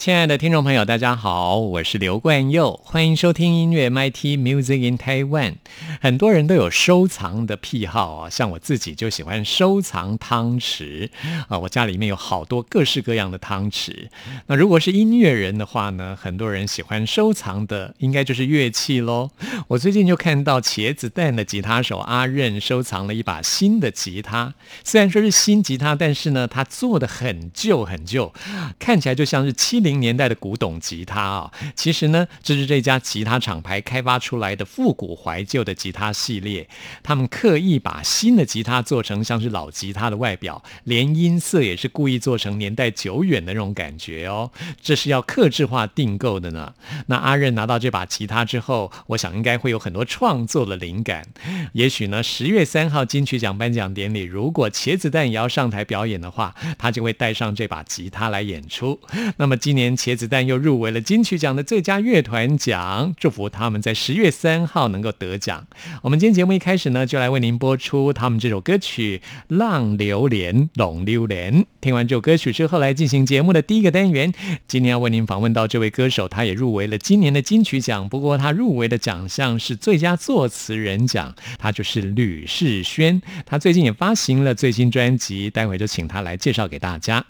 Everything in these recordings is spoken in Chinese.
亲爱的听众朋友，大家好，我是刘冠佑，欢迎收听音乐 MIT Music in Taiwan。很多人都有收藏的癖好啊，像我自己就喜欢收藏汤匙啊，我家里面有好多各式各样的汤匙。那如果是音乐人的话呢，很多人喜欢收藏的应该就是乐器喽。我最近就看到茄子蛋的吉他手阿任收藏了一把新的吉他，虽然说是新吉他，但是呢，它做的很旧很旧，看起来就像是七零。年代的古董吉他啊，其实呢，这是这家吉他厂牌开发出来的复古怀旧的吉他系列。他们刻意把新的吉他做成像是老吉他的外表，连音色也是故意做成年代久远的那种感觉哦。这是要克制化订购的呢。那阿任拿到这把吉他之后，我想应该会有很多创作的灵感。也许呢，十月三号金曲奖颁奖典礼，如果茄子蛋也要上台表演的话，他就会带上这把吉他来演出。那么今年。年茄子蛋又入围了金曲奖的最佳乐团奖，祝福他们在十月三号能够得奖。我们今天节目一开始呢，就来为您播出他们这首歌曲《浪流连》《龙流连》。听完这首歌曲之后，来进行节目的第一个单元。今天要为您访问到这位歌手，他也入围了今年的金曲奖，不过他入围的奖项是最佳作词人奖，他就是吕世轩。他最近也发行了最新专辑，待会就请他来介绍给大家。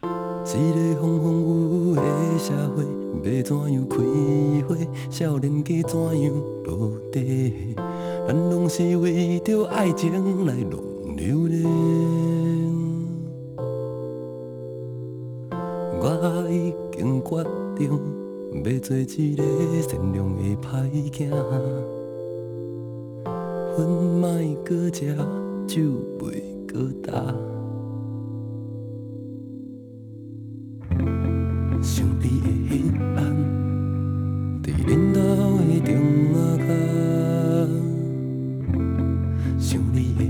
一个风风雨雨的社会，要怎样开花？少年家怎样落地？咱拢是为着爱情来浪流连。我已经决定要做一个善良的歹囝，饭莫搁食，酒袂搁干。想你的彼暗，伫恁兜的中仔脚。想你的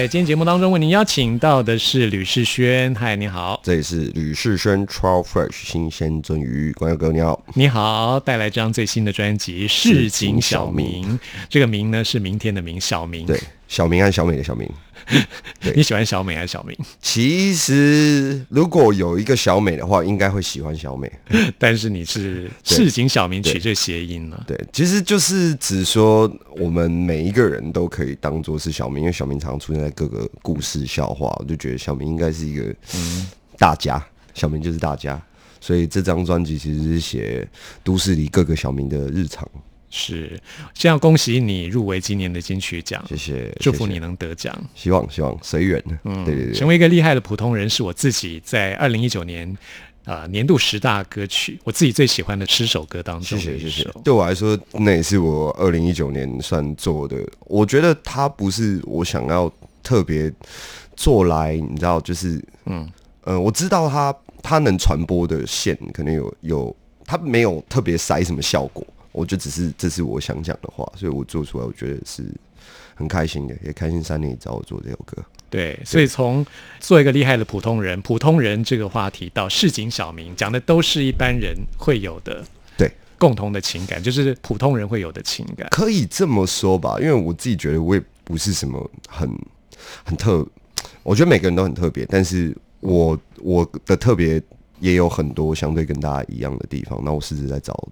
在今天节目当中，为您邀请到的是吕世轩。嗨，你好，这里是吕世轩 Trout Fresh 新鲜鳟鱼，观众哥你好。你好，带来这张最新的专辑《市井小明》。这个“民”呢是明天的“明”，小明。对，小明和小美的小明。对你喜欢小美还是小明？其实如果有一个小美的话，应该会喜欢小美。但是你是市井小民 取这谐音呢？对，其实就是只说我们每一个人都可以当做是小明，因为小明常出现在各个故事笑话，我就觉得小明应该是一个大家，小明就是大家。所以这张专辑其实是写都市里各个小明的日常。是，先要恭喜你入围今年的金曲奖，谢谢，祝福谢谢你能得奖。希望希望随缘。嗯，对对对，成为一个厉害的普通人，是我自己在二零一九年呃年度十大歌曲，我自己最喜欢的十首歌当中的一谢谢谢首。。对我来说，那也是我二零一九年算做的。我觉得它不是我想要特别做来，你知道，就是嗯呃，我知道它它能传播的线可能有有，它没有特别塞什么效果，我就只是这是我想讲的话，所以我做出来，我觉得是很开心的，也开心三年找我做这首歌。对，所以从做一个厉害的普通人，普通人这个话题到市井小民，讲的都是一般人会有的对，共同的情感，就是普通人会有的情感。可以这么说吧，因为我自己觉得我也不是什么很很特，我觉得每个人都很特别，但是我我的特别也有很多相对跟大家一样的地方，那我试着在找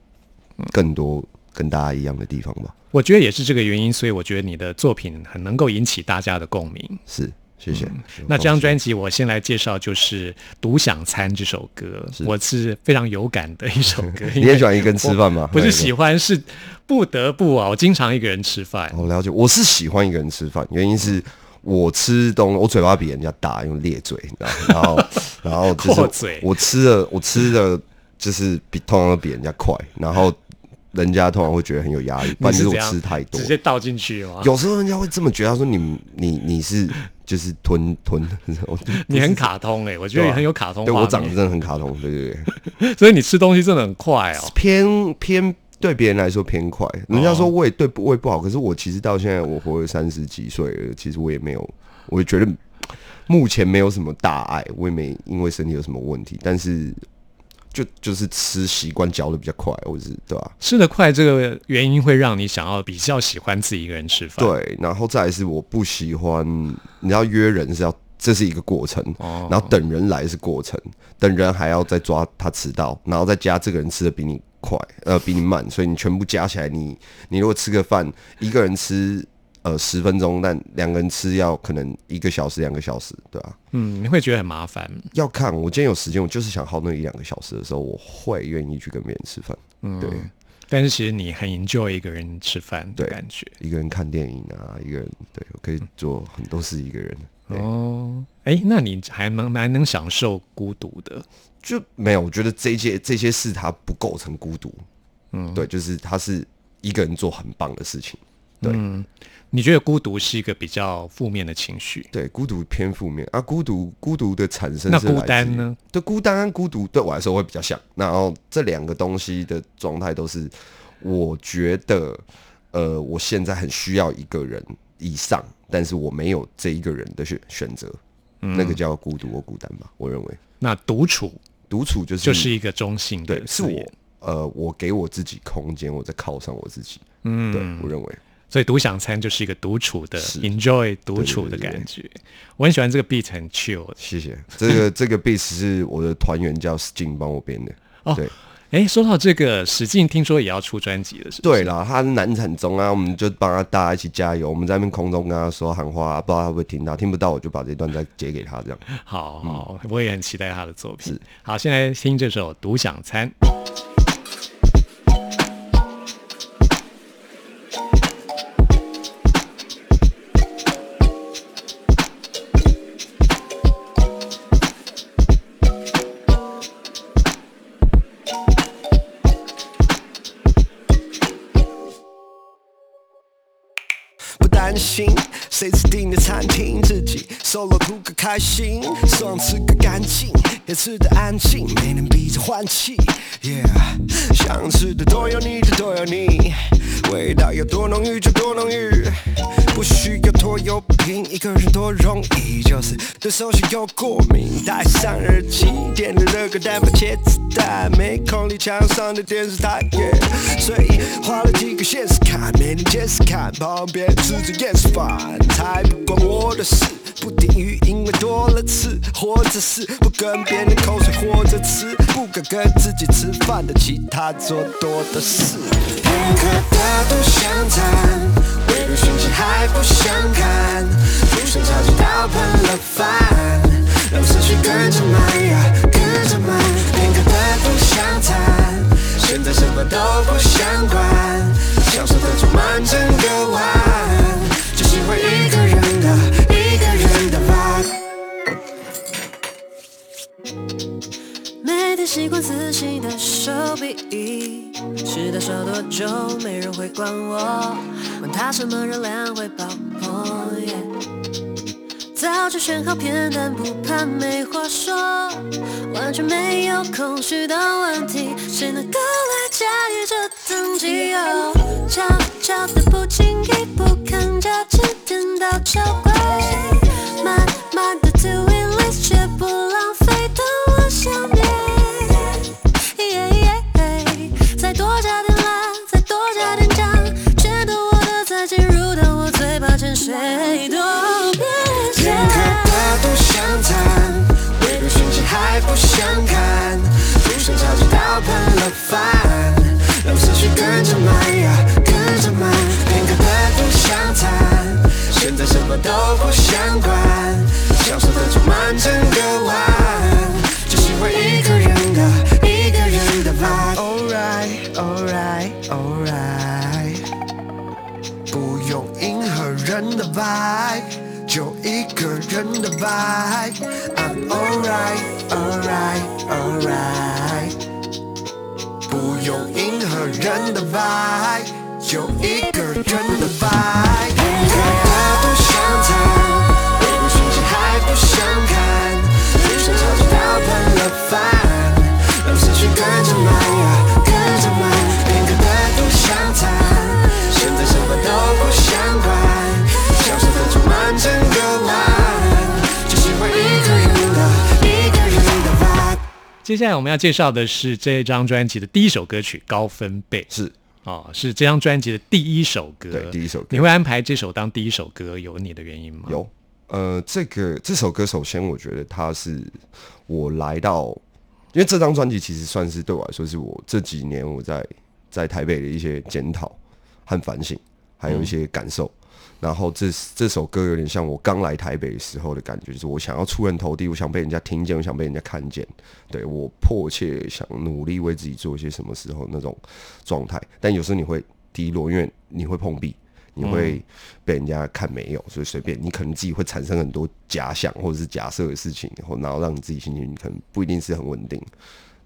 更多跟大家一样的地方吧。我觉得也是这个原因，所以我觉得你的作品很能够引起大家的共鸣。是，谢谢。嗯那这张专辑我先来介绍，就是《独享餐》这首歌，我是非常有感的一首歌。你也喜欢一个人吃饭吗？不是喜欢。是不得不啊！我经常一个人吃饭。我了解，我是喜欢一个人吃饭，原因是我吃东，我嘴巴比人家大，用咧嘴，你知道，然后 然后就是嘴我吃的我吃的就是比通常都比人家快，然后人家通常会觉得很有压力，不然就是我吃太多直。接倒进去吗？有时候人家会这么觉得，他说你你你是就是吞吞，你很卡通哎、我觉得你很有卡通对我长得真的很卡通，对对对，所以你吃东西真的很快哦。偏偏对别人来说偏快。人家说胃对胃不好，可是我其实到现在我活了三十几岁了，其实我也没有，我也觉得目前没有什么大碍，我也没因为身体有什么问题，但是就就是吃习惯嚼的比较快，或者是对吧、吃的快这个原因会让你想要比较喜欢自己一个人吃饭。，对，然后再来是我不喜欢，你要约人是要。这是一个过程，然后等人来是过程，等人还要再抓他迟到，然后再加这个人吃的比你快，呃，比你慢，所以你全部加起来，你你如果吃个饭，一个人吃呃十分钟，但两个人吃要可能一个小时、两个小时，对吧、嗯，你会觉得很麻烦。要看我今天有时间，我就是想耗那一两个小时的时候，我会愿意去跟别人吃饭，嗯，对，但是其实你很 enjoy 一个人吃饭的对感觉。一个人看电影啊，一个人对我可以做很多事一个人，哦，哎，那你还蛮蛮能享受孤独的。就没有，我觉得这些这些事它不构成孤独，嗯，对，就是他是一个人做很棒的事情，对、你觉得孤独是一个比较负面的情绪？对，孤独偏负面啊，孤独孤独的产生那孤？单呢？对，孤单跟孤独对我来说会比较像，然后这两个东西的状态都是，我觉得，呃，我现在很需要一个人以上，但是我没有这一个人的选选择，嗯那个叫孤独或孤单吧，我认为那独处独处就是就是一个中性的对，是我呃，我给我自己空间，我在犒赏我自己。嗯，对我认为所以独享餐就是一个独处的 enjoy 独处的对对对感觉。我很喜欢这个 beat 很 chill 谢谢。这个 这个 beat 是我的团员叫 Sting 帮我编的。哦对，哎，说到这个，史进听说也要出专辑了，是不是？对啦，他是难产中啊，我们就帮他大家一起加油。我们在那边空中跟他说喊话、不知道他会不会听到，听不到我就把这段再截给他，这样。好好，我也很期待他的作品。好，现在听这首《独享餐》。担心。谁指定的餐厅，自己？solo 图个开心，爽吃个干净，也吃得安静，没人逼着换气。Yeah，想吃的都有你的，都有你，味道有多浓郁就多浓郁，不需要拖油瓶，一个人多容易，就是对手机又过敏。戴上耳机，点了热个蛋，白茄子蛋，没空理墙上的电视台，yeah，所以花了几个现实看，没人解释看，旁边吃着厌食饭，才不关我的事。不定语因为多了次，或者是不跟别人口水，或者吃不敢跟自己吃饭的其他做多的事。片刻的独享餐，微博讯息还不想看，不想着急到喷了饭，让思绪跟着慢呀，跟着慢。片刻的独享餐，现在什么都不想管，享受的充满整个碗，只喜欢一个人习惯仔细的手笔，吃到手多久没人会管我，管他什么热量会爆破。早就选好片段，不怕没话说，完全没有空虚的问题，谁能够来驾驭这等级？哦，悄悄的不经意，不看价钱，点到巧都不想管，享受的充满整个晚，只喜欢一个人的，一个人的 vibe。Alright, alright, alright。不用迎合人的 vibe，就一个人的 vibe。I'm alright, alright, alright。不用迎合人的 vibe，就一个人的 vibe。到喷了饭，让思绪跟着慢呀，跟着慢。片刻的独享餐，现在什么都不想管，享受的充满整个碗，只喜欢一个人的，一个人的 vibe。接下来我们要介绍的是这张专辑的第一首歌曲《高分贝》，是哦，是这张专辑的第一首歌。对第一首歌你会安排这首当第一首歌，有你的原因吗？有，呃，这个这首歌，首先我觉得它是我来到，因为这张专辑其实算是对我来说，是我这几年我在在台北的一些检讨和反省，还有一些感受。然后这这首歌有点像我刚来台北时候的感觉，就是我想要出人头地，我想被人家听见，我想被人家看见，对我迫切想努力为自己做一些什么时候那种状态。但有时候你会低落，因为你会碰壁，你会被人家看没有，所以随便你可能自己会产生很多假想或者是假设的事情，然后然后让你自己心情可能不一定是很稳定，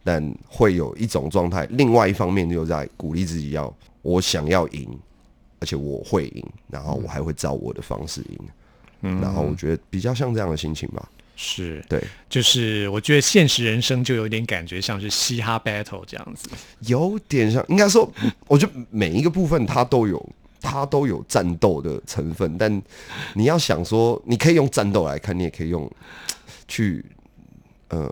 但会有一种状态。另外一方面就在鼓励自己要，我想要赢，而且我会赢，然后我还会照我的方式赢。嗯然后我觉得比较像这样的心情吧。是，对，就是我觉得现实人生就有点感觉像是嘻哈 battle 这样子。有点像，应该说，我觉得每一个部分它都有，它都有战斗的成分。但你要想说，你可以用战斗来看，你也可以用去呃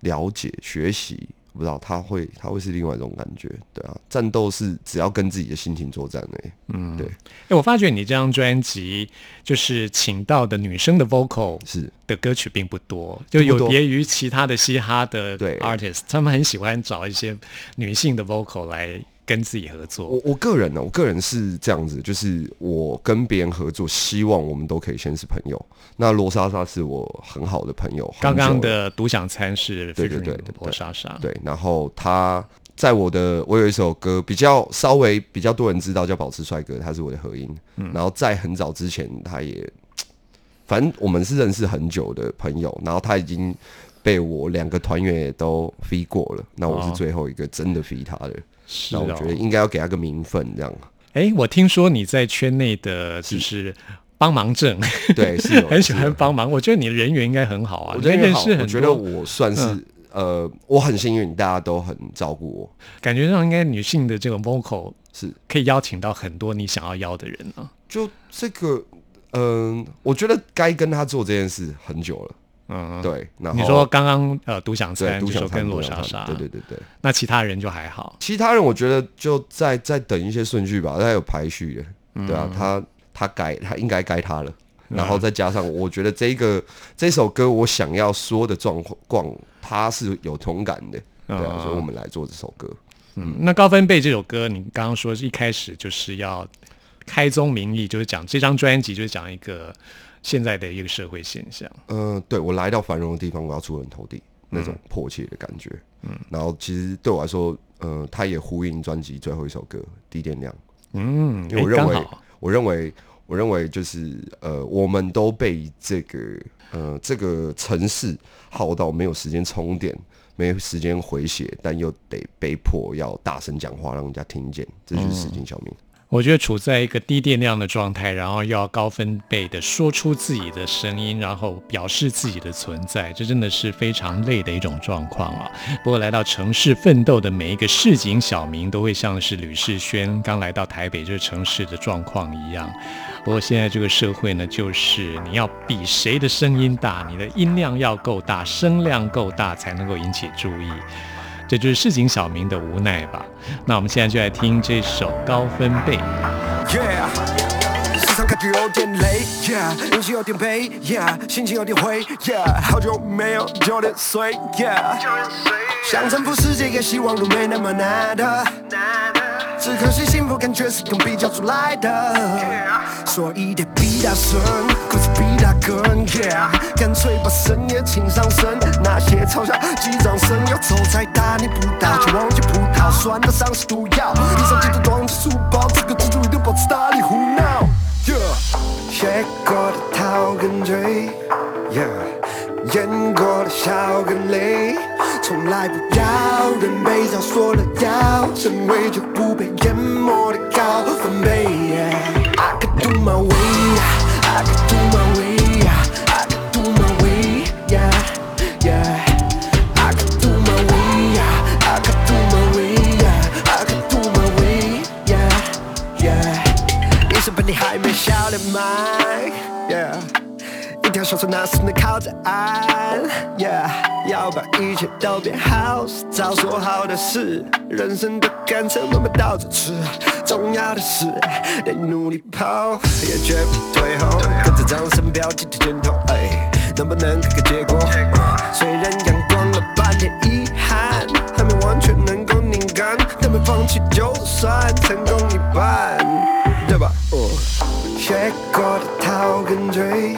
了解、学习不知道他会他会是另外一种感觉，对啊，战斗是只要跟自己的心情作战哎、嗯，对，哎，我发觉你这张专辑就是请到的女生的 vocal 是。的歌曲并不多，就有别于其他的嘻哈的对。artist，他们很喜欢找一些女性的 vocal 来跟自己合作。我我个人呢，我个人是这样子，就是我跟别人合作，希望我们都可以先是朋友。那罗莎莎是我很好的朋友，刚刚的独享餐是对对对对罗莎莎，对，然后他在我的我有一首歌比较稍微比较多人知道叫《保持帅哥》，他是我的合音。嗯然后在很早之前，他也反正我们是认识很久的朋友，然后他已经被我两个团员也都飞过了，那我是哦最后一个真的飞他的。是哦那我觉得应该要给他个名分，这样哎，我听说你在圈内的就是帮忙症，对是 有很喜欢帮忙。我觉得你的人缘应该很好啊，我觉得好你认识很我觉得，我算是、嗯呃，我很幸运，大家都很照顾我。感觉上应该女性的这个 vocal 是，可以邀请到很多你想要邀的人啊。就这个，嗯、我觉得该跟他做这件事很久了。嗯，对，然后你说刚刚呃独享对，餐独享餐就说跟罗莎莎，对对对对。那其他人就还好。其他人我觉得就再再等一些顺序吧，他有排序的，对嗯啊，他他该他应该该他了。然后再加上，我觉得这个这首歌我想要说的状况，他是有同感的，对啊，嗯所以我们来做这首歌。嗯，那高分贝这首歌，你刚刚说是一开始就是要开宗明义，就是讲这张专辑就是讲一个现在的一个社会现象。嗯，对我来到繁荣的地方，我要出人头地那种迫切的感觉。嗯，然后其实对我来说，呃，它也呼应专辑最后一首歌《低电量》。嗯，因为我认为我认为，我认为就是呃，我们都被这个呃这个城市耗到没有时间充电，没有时间回血，但又得被迫要大声讲话，让人家听见，这就是市井小民。我觉得处在一个低电量的状态，然后要高分贝的说出自己的声音，然后表示自己的存在，这真的是非常累的一种状况啊。不过来到城市奋斗的每一个市井小民，都会像是吕世轩刚来到台北这个城市的状况一样。不过现在这个社会呢，就是你要比谁的声音大，你的音量要够大，声量够大，才能够引起注意。这就是市井小民的无奈吧。那我们现在就来听这首《高分贝》。Yeah，感觉有点累，Yeah，运气有点心情有点灰，Yeah，好久没有九点想征服世界也希望路没那么难的，只可惜幸福感觉是用比较出来的，所以得比可是比他更，Yeah，干脆把深夜请上身，那些嘲笑击掌声，要走再大逆不道，就忘记葡萄酸的丧尸毒药，一手记得装着书包，这个蜘蛛一定保持大力胡闹，Yeah，学过的逃跟追，Yeah，演过的笑跟泪，从来不要人被上说的要成为就不被淹没的高分贝，Yeah，I could do my way 本你还没笑脸卖，yeah。一条小船那是能靠着岸，yeah。要把一切都变好，早说好的事。人生的甘蔗慢慢倒着吃，重要的是得努力跑，也绝不退后。跟着掌声标记的箭头，哎，能不能看个结果？虽然阳光了半点遗憾，还没完全能够拧干，但没放弃就算成功一半，笑跟追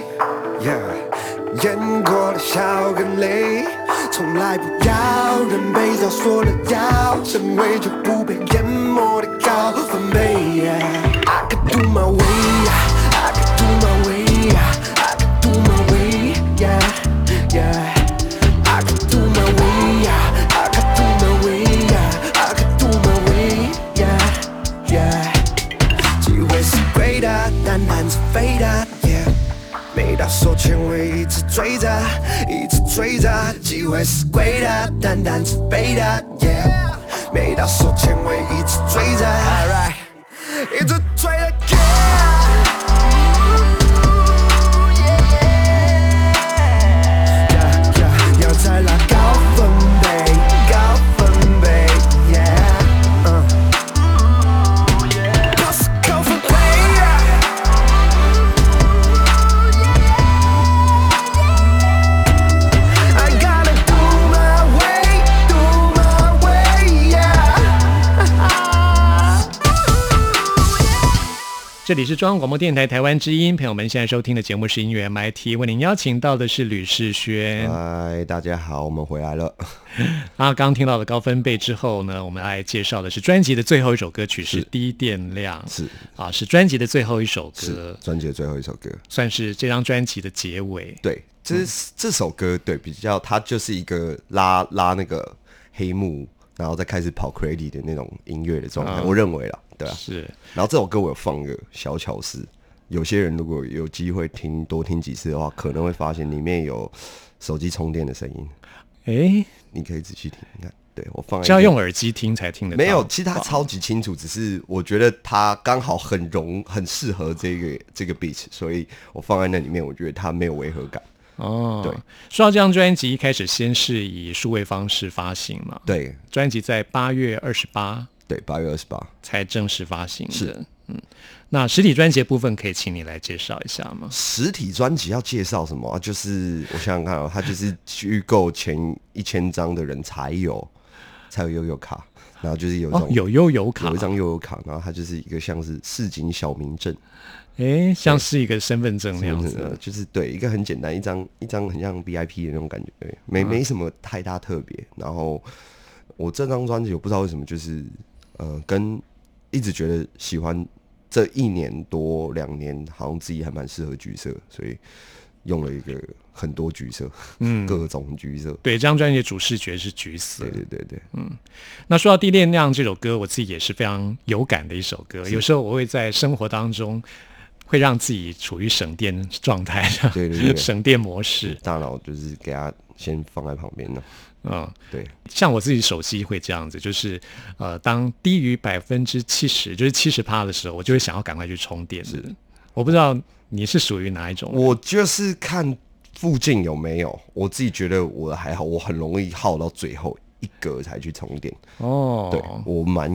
，yeah，演过的笑跟泪，从来不要人被早说了要成为就不被淹没。难这里是中央广播电台台湾之音，朋友们现在收听的节目是音乐 MIT，为您邀请到的是吕世轩。嗨，大家好，我们回来了。啊，刚刚听到了高分贝之后呢，我们来介绍的是专辑的最后一首歌曲是是《低电量》，是啊，是专辑的最后一首是歌，专辑的最后一首歌。算是这张专辑的结尾。对，这是、这首歌对比较，它就是一个拉拉那个黑幕，然后再开始跑 crazy 的那种音乐的状态。我认为啦，对啊。是然后这首歌我有放个小巧思，有些人如果有机会听多听几次的话，可能会发现里面有手机充电的声音，哎，你可以仔细听。你看，对我放在是要用耳机听才听得到。没有，其实它超级清楚，只是我觉得它刚好很融，很适合这个这个 beat，所以我放在那里面，我觉得它没有违和感。哦。对，说到这张专辑，一开始先是以数位方式发行嘛，对专辑在八月二十八对，八月二十八，才正式发行的。是嗯，那实体专辑部分可以请你来介绍一下吗？实体专辑要介绍什么啊？就是我想想看啊，它就是预购前一千张的人才有才有悠悠卡，然后就是有一种、，哦有悠游卡有一，张悠悠卡，然后它就是一个像是市井小民证，哎，像是一个身份证那样呃子。就是对一个很简单，一张一张很像 VIP 的那种感觉，对，没没什么太大特别。然后我这张专辑我不知道为什么就是呃，跟一直觉得喜欢这一年多两年，好像自己还蛮适合橘色，所以用了一个很多橘色，嗯，各种橘色。对，这张专辑的主视觉是橘色对。对对对，那说到《地恋酿》这首歌，我自己也是非常有感的一首歌。有时候我会在生活当中，会让自己处于省电状态，对对对 省电模式。大脑就是给它先放在旁边了。嗯，对，像我自己手机会这样子，就是呃，当低于百分之七十，就是七十趴的时候，我就会想要赶快去充电。是，我不知道你是属于哪一种。我就是看附近有没有，我自己觉得我还好，我很容易耗到最后一格才去充电。哦，对我蛮，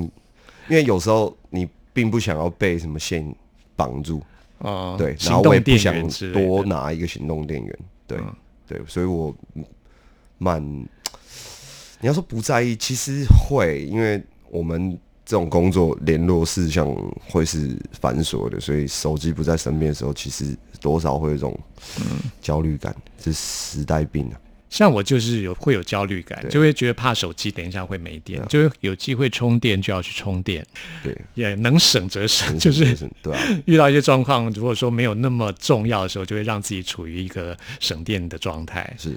因为有时候你并不想要被什么线绑住，哦，对，行然后我也不想多拿一个行动电源，对、对，所以我蛮，你要说不在意，其实会，因为我们这种工作联络事项会是繁琐的，所以手机不在身边的时候，其实多少会有一种焦虑感，这是时代病啊。像我就是有会有焦虑感，就会觉得怕手机等一下会没电，就会有机会充电就要去充电，对，也能省则省，就是对啊，遇到一些状况，如果说没有那么重要的时候，就会让自己处于一个省电的状态。是。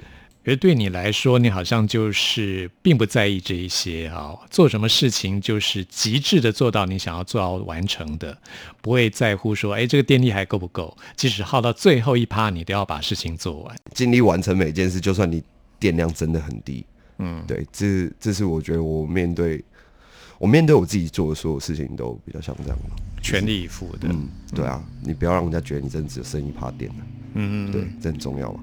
而对你来说，你好像就是并不在意这一些啊，做什么事情就是极致的做到你想要做到完成的，不会在乎说，哎，这个电力还够不够？即使耗到最后一趴，你都要把事情做完。尽力完成每件事，就算你电量真的很低，嗯，对，这这是我觉得我面对我面对我自己做的所有事情都比较像这样吧全力以赴的。嗯，对啊，你不要让人家觉得你真的只有剩一趴电了，嗯，对，这很重要嘛。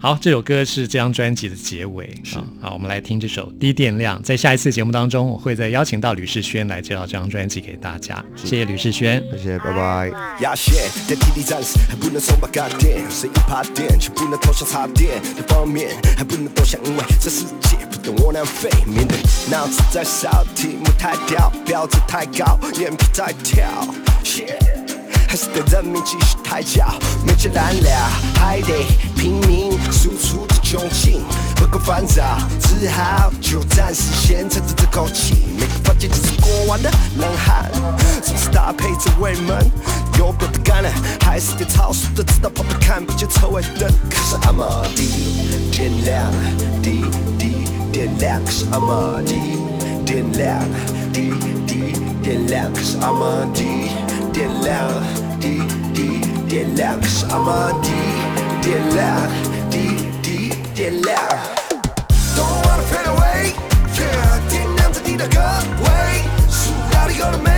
好，这首歌是这张专辑的结尾啊。好，我们来听这首《低电量》。在下一次节目当中，我会再邀请到吕世轩来介绍这张专辑给大家。谢谢吕世轩。谢谢，拜拜。压线在体力战士，还不能松绑干电，随意爬电，却不能投降插电的方面，还不能多想，因为这世界不懂我南非。面对脑子在烧，题目太屌，标准太高，眼皮在跳。Yeah 还是得人民继续抬脚，没钱难了，还得拼命输出的窘境，不够烦躁，只好就暂时先沉着这口气。每个房间就是过往的冷汗，总是搭配着尾门，有表的感染，还是得超速的知道旁边看不见车尾灯。可是 I'm a 低电量，低低电量，可是 I'm a 低电量，低低电量，可是 I'm a 低电量，低低电量，可是 I'm a 低电量，低低电量。Don't wanna fade away, yeah，电量在低的个位，数到底有了没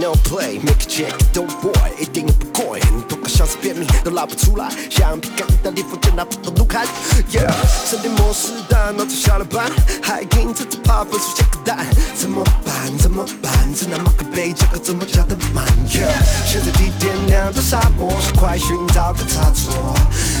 no play, make a check, don't boy，一定不过瘾，多个小时便秘都拉不出来，橡皮干意大利风卷拿不动怒看，Yeah，省电模式大脑才下了班，还硬着这怕分数下个蛋，怎么办？怎么办？只能马克杯，这个怎么加的慢？Yeah，现在低电量，样的沙漠，是快寻找个差错。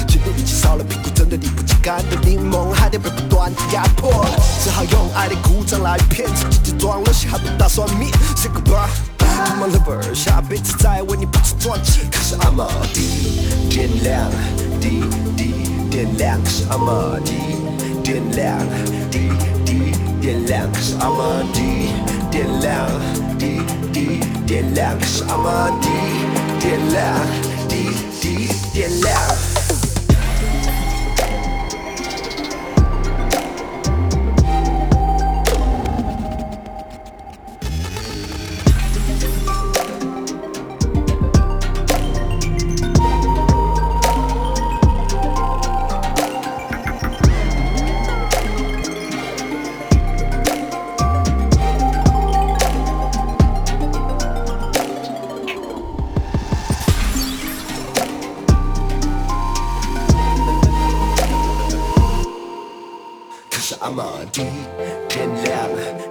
进度已经少了，屁股真的离不起干的柠檬，还得被不断的压迫，只好用爱的故障来骗自己，就装了戏，还不打算灭。Say goodbye。My lover，下辈子再为你不止专辑。可是 I'm a 滴点亮，滴滴点亮，可是 I'm a 滴点亮，滴滴点亮，可是 I'm a 滴点亮，滴滴点亮，可是 I'm a 滴点亮，滴滴点亮。I'm a 滴点亮，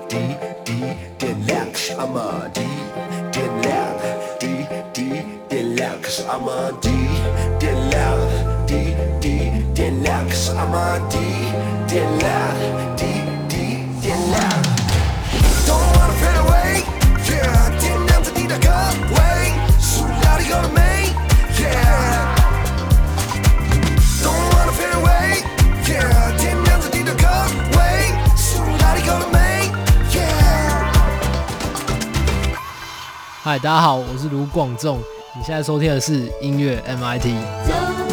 滴滴点亮，可是 I'm a 滴点亮，滴滴点亮，可是 I'm a 滴点亮，滴滴点亮，可是 I'm a 滴点亮，滴滴点亮。Don't wanna fade away, yeah，点亮着你的歌位，塑料里有了没？Yeah。嗨，大家好，我是卢广仲，你现在收听的是音乐 MIT。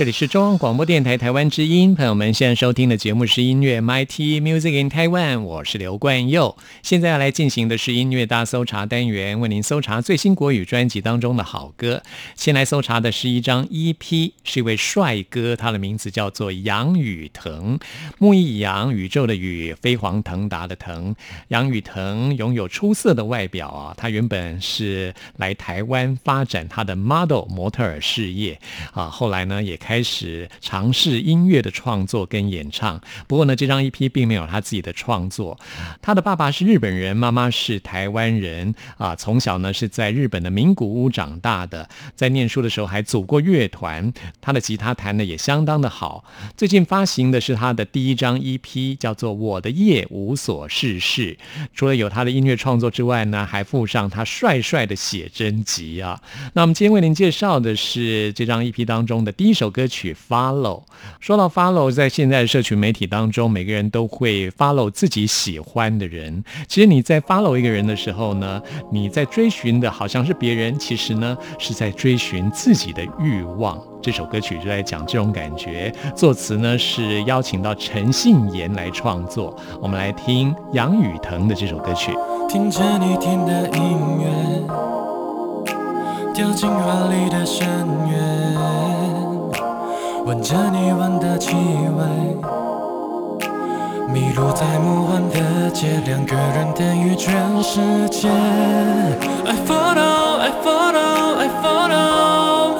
这里是中央广播电台台湾之音，朋友们现在收听的节目是音乐 MIT Music in Taiwan，我是刘冠佑。现在要来进行的是音乐大搜查单元，为您搜查最新国语专辑当中的好歌。先来搜查的是一张 EP，是一位帅哥，他的名字叫做杨宇腾，木易杨，宇宙的宇，飞黄腾达的腾。杨宇腾拥有出色的外表啊，他原本是来台湾发展他的 model 模特儿事业啊，后来呢也开开始尝试音乐的创作跟演唱。不过呢，这张 EP 并没有他自己的创作。他的爸爸是日本人，妈妈是台湾人啊。从小呢是在日本的名古屋长大的，在念书的时候还组过乐团。他的吉他弹的也相当的好。最近发行的是他的第一张 EP，叫做《我的夜无所事事》。除了有他的音乐创作之外呢，还附上他帅帅的写真集啊。那我们今天为您介绍的是这张 EP 当中的第一首歌歌曲《Follow》。说到 Follow，在现在的社群媒体当中，每个人都会 Follow 自己喜欢的人。其实你在 Follow 一个人的时候呢，你在追寻的好像是别人，其实呢是在追寻自己的欲望。这首歌曲就在讲这种感觉。作词呢是邀请到陈信妍来创作。我们来听杨宇腾的这首歌曲。听着你听的音乐，掉进怀里的深渊，闻着你闻的气味，迷路在梦幻的街，两个人等于全世界。I follow, I follow, I follow，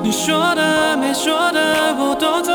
你说的没说的我都在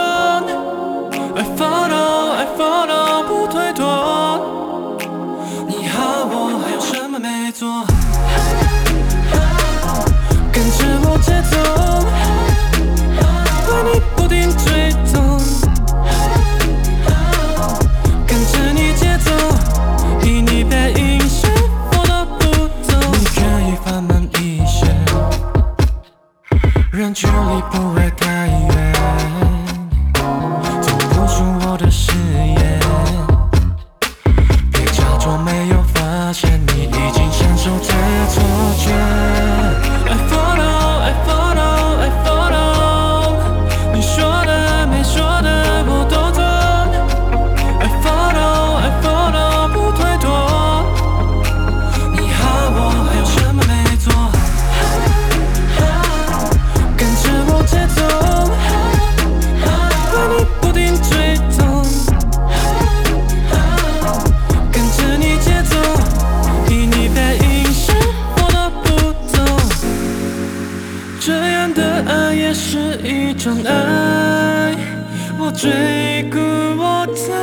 相爱。我追顾我在，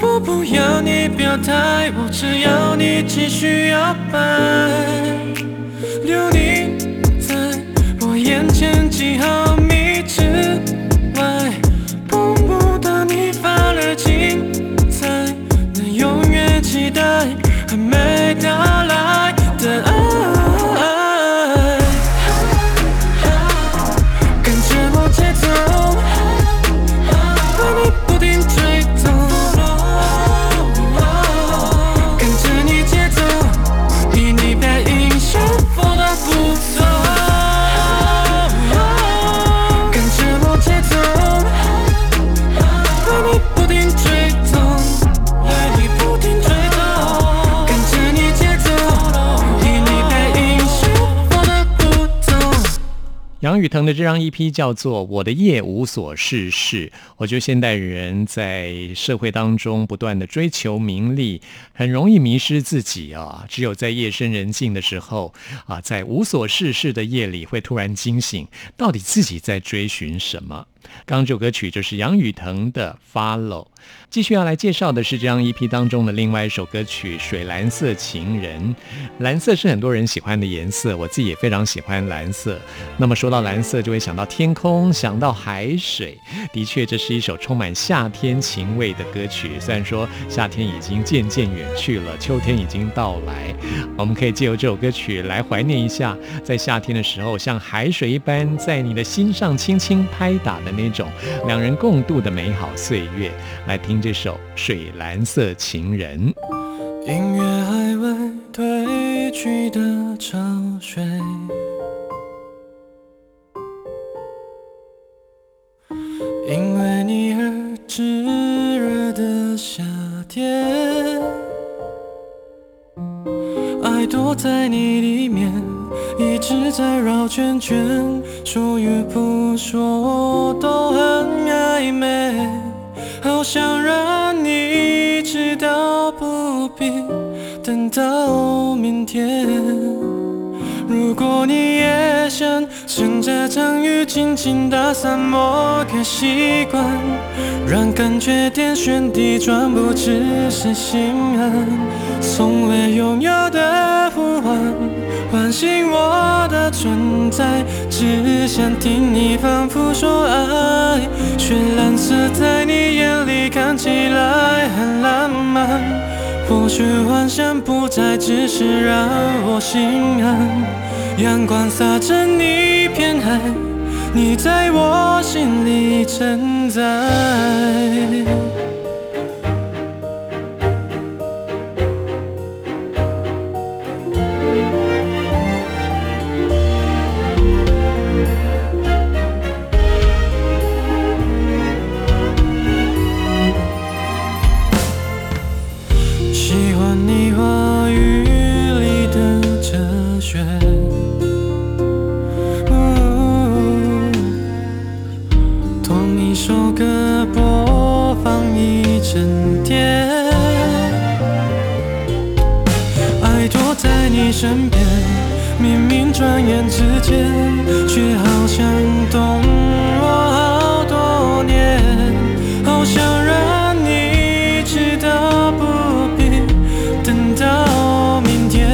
我不要你表态，我只要你继续摇摆。留你在我眼前几毫杨雨腾的这张 EP 叫做《我的夜无所事事》。我觉得现代人在社会当中不断的追求名利，很容易迷失自己啊。只有在夜深人静的时候啊，在无所事事的夜里，会突然惊醒，到底自己在追寻什么？刚这首歌曲就是杨雨腾的《Follow》。继续要来介绍的是这张 EP 当中的另外一首歌曲《水蓝色情人》。蓝色是很多人喜欢的颜色，我自己也非常喜欢蓝色。那么说到蓝色，就会想到天空，想到海水。的确，这是一首充满夏天情味的歌曲。虽然说夏天已经渐渐远去了，秋天已经到来，我们可以借由这首歌曲来怀念一下，在夏天的时候，像海水一般在你的心上轻轻拍打的那种两人共度的美好岁月。来听这首《水蓝色情人》。音乐还未褪去的潮水，因为你而炙热的夏天，爱躲在你里面，一直在绕圈圈，说与不说都很暧昧。好想让你知道，不必等到明天。如果你也想趁着场雨轻轻打伞，抹个习惯，让感觉点旋地转，不只是心安。从未拥有的呼唤，相信我的存在，只想听你反复说爱。绚烂色在你眼里看起来很浪漫，或许幻想不再只是让我心安。阳光洒成一片海，你在我心里承载。转眼之间，却好像懂我好多年。好想让你知道，不必等到明天。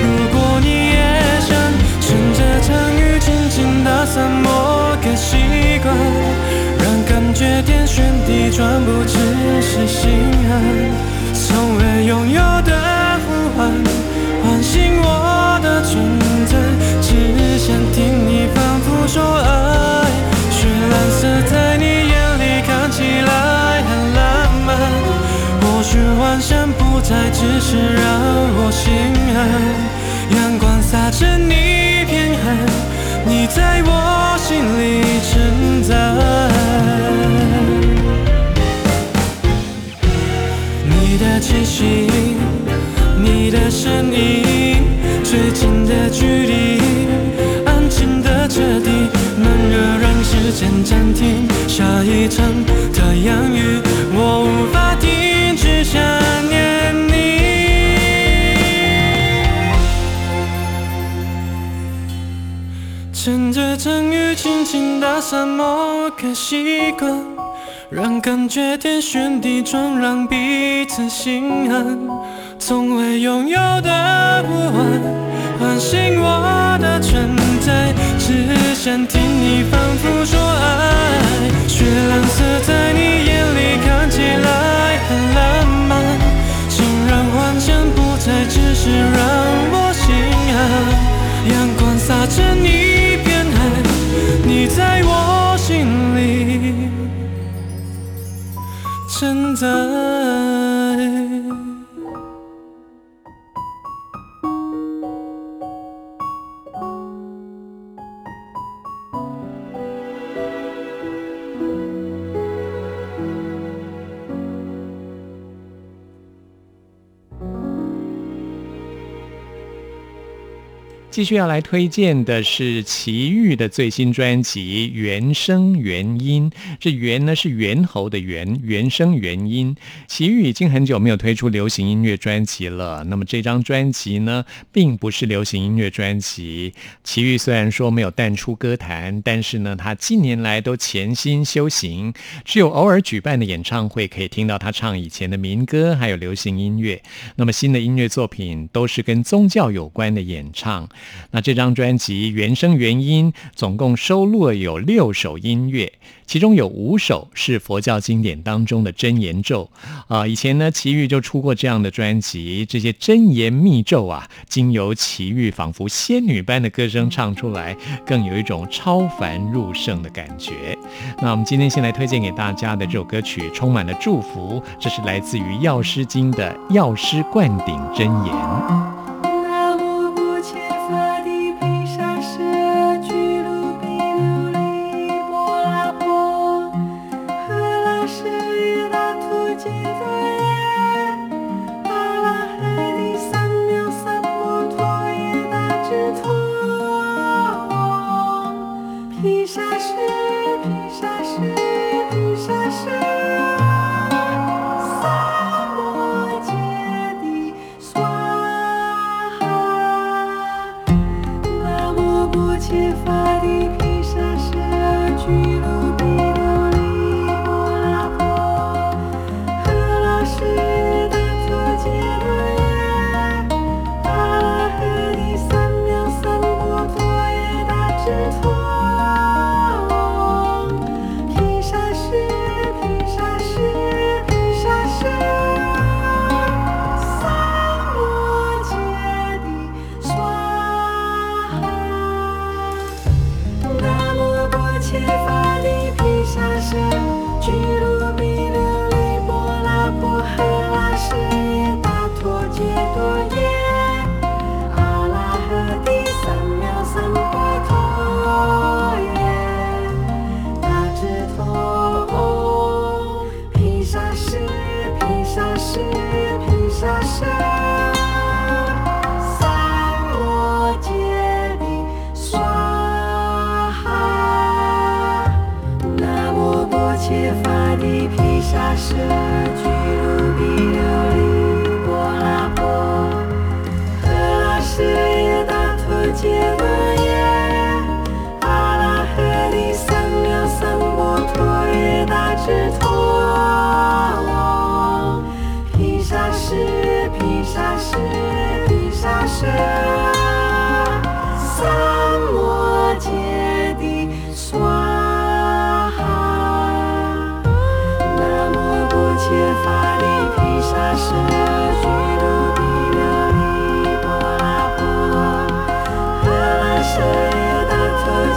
如果你也想趁着场雨轻轻打散某个习惯，让感觉点旋地转，不只是心安。从未拥有的才只是让我心安。阳光洒着你片海，你在我心里承载。你的气息，你的声音，最近的距离，安静的彻底，闷热让时间暂停。下一场太阳雨，我无法什么个习惯，让感觉天旋地转，让彼此心安。从未拥有的不安，唤醒我的存在，只想听你反复说爱。雪蓝色在你眼里看起来很浪漫，请让幻想不再只是让我心安。阳光洒成一的继续要来推荐的是齐豫的最新专辑《原声原音》，这“原”呢是猿猴的“原”，原声原音。齐豫已经很久没有推出流行音乐专辑了，那么这张专辑呢，并不是流行音乐专辑。齐豫虽然说没有淡出歌坛，但是呢，他近年来都潜心修行，只有偶尔举办的演唱会可以听到他唱以前的民歌，还有流行音乐。那么新的音乐作品都是跟宗教有关的演唱。那这张专辑原声原音总共收录了有六首音乐，其中有五首是佛教经典当中的真言咒啊。以前呢，齐豫就出过这样的专辑，这些真言密咒啊，经由齐豫仿佛仙女般的歌声唱出来，更有一种超凡入圣的感觉。那我们今天先来推荐给大家的这首歌曲，充满了祝福，这是来自于《药师经》的《药师灌顶真言》。毗沙舍俱卢毗琉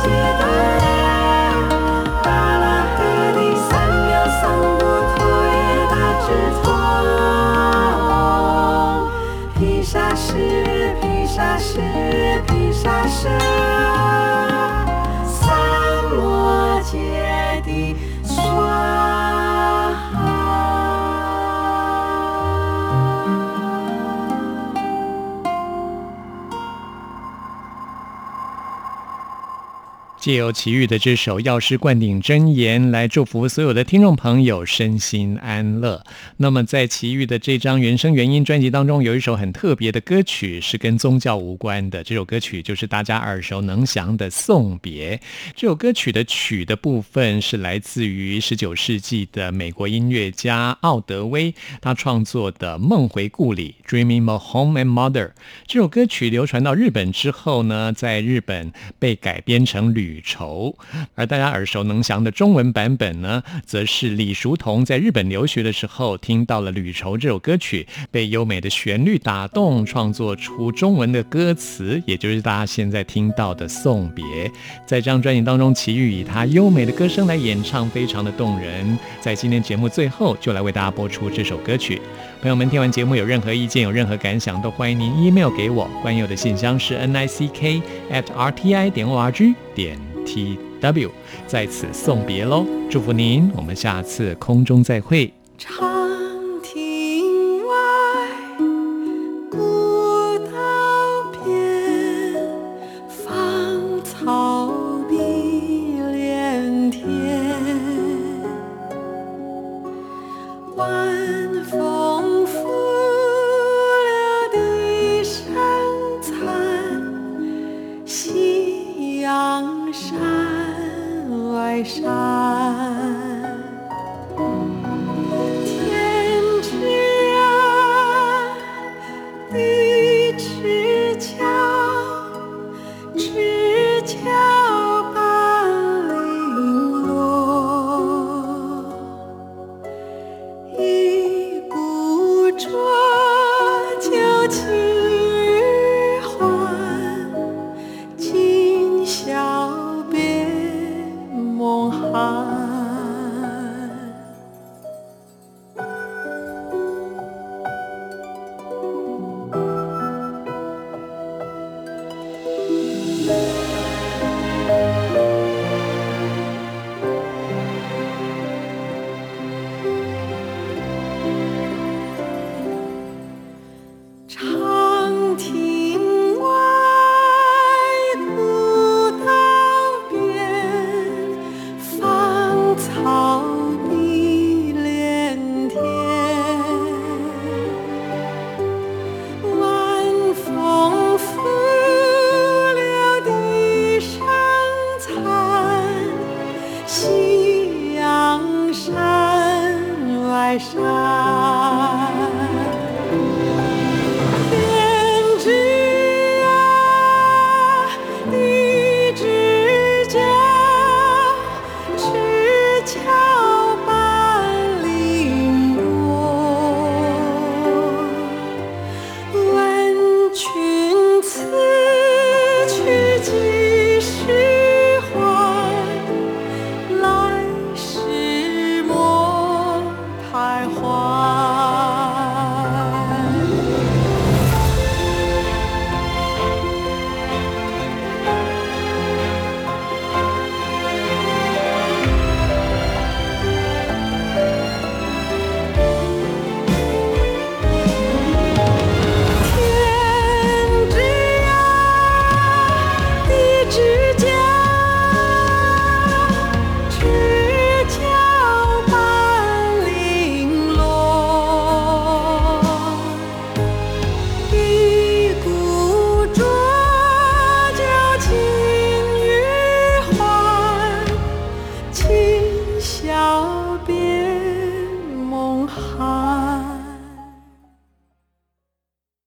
陀揭陀耶，阿拉诃借由齐豫的这首《药师灌顶真言》来祝福所有的听众朋友身心安乐。那么，在齐豫的这张原声原音专辑当中，有一首很特别的歌曲，是跟宗教无关的。这首歌曲就是大家耳熟能详的《送别》。这首歌曲的曲的部分是来自于十九世纪的美国音乐家奥德威，他创作的《梦回故里》（Dreaming of Home and Mother）。这首歌曲流传到日本之后呢，在日本被改编成旅。旅愁，而大家耳熟能详的中文版本呢，则是李叔同在日本留学的时候听到了《旅愁》这首歌曲，被优美的旋律打动，创作出中文的歌词，也就是大家现在听到的《送别》。在这张专辑当中，齐豫以他优美的歌声来演唱，非常的动人。在今天节目最后，就来为大家播出这首歌曲。朋友们，听完节目有任何意见、有任何感想，都欢迎您 email 给我。关友的信箱是 n i c k at r t i 点 o r g 点 t w，在此送别喽，祝福您，我们下次空中再会。长亭外，古道边，芳草碧连天。晚风 Shine.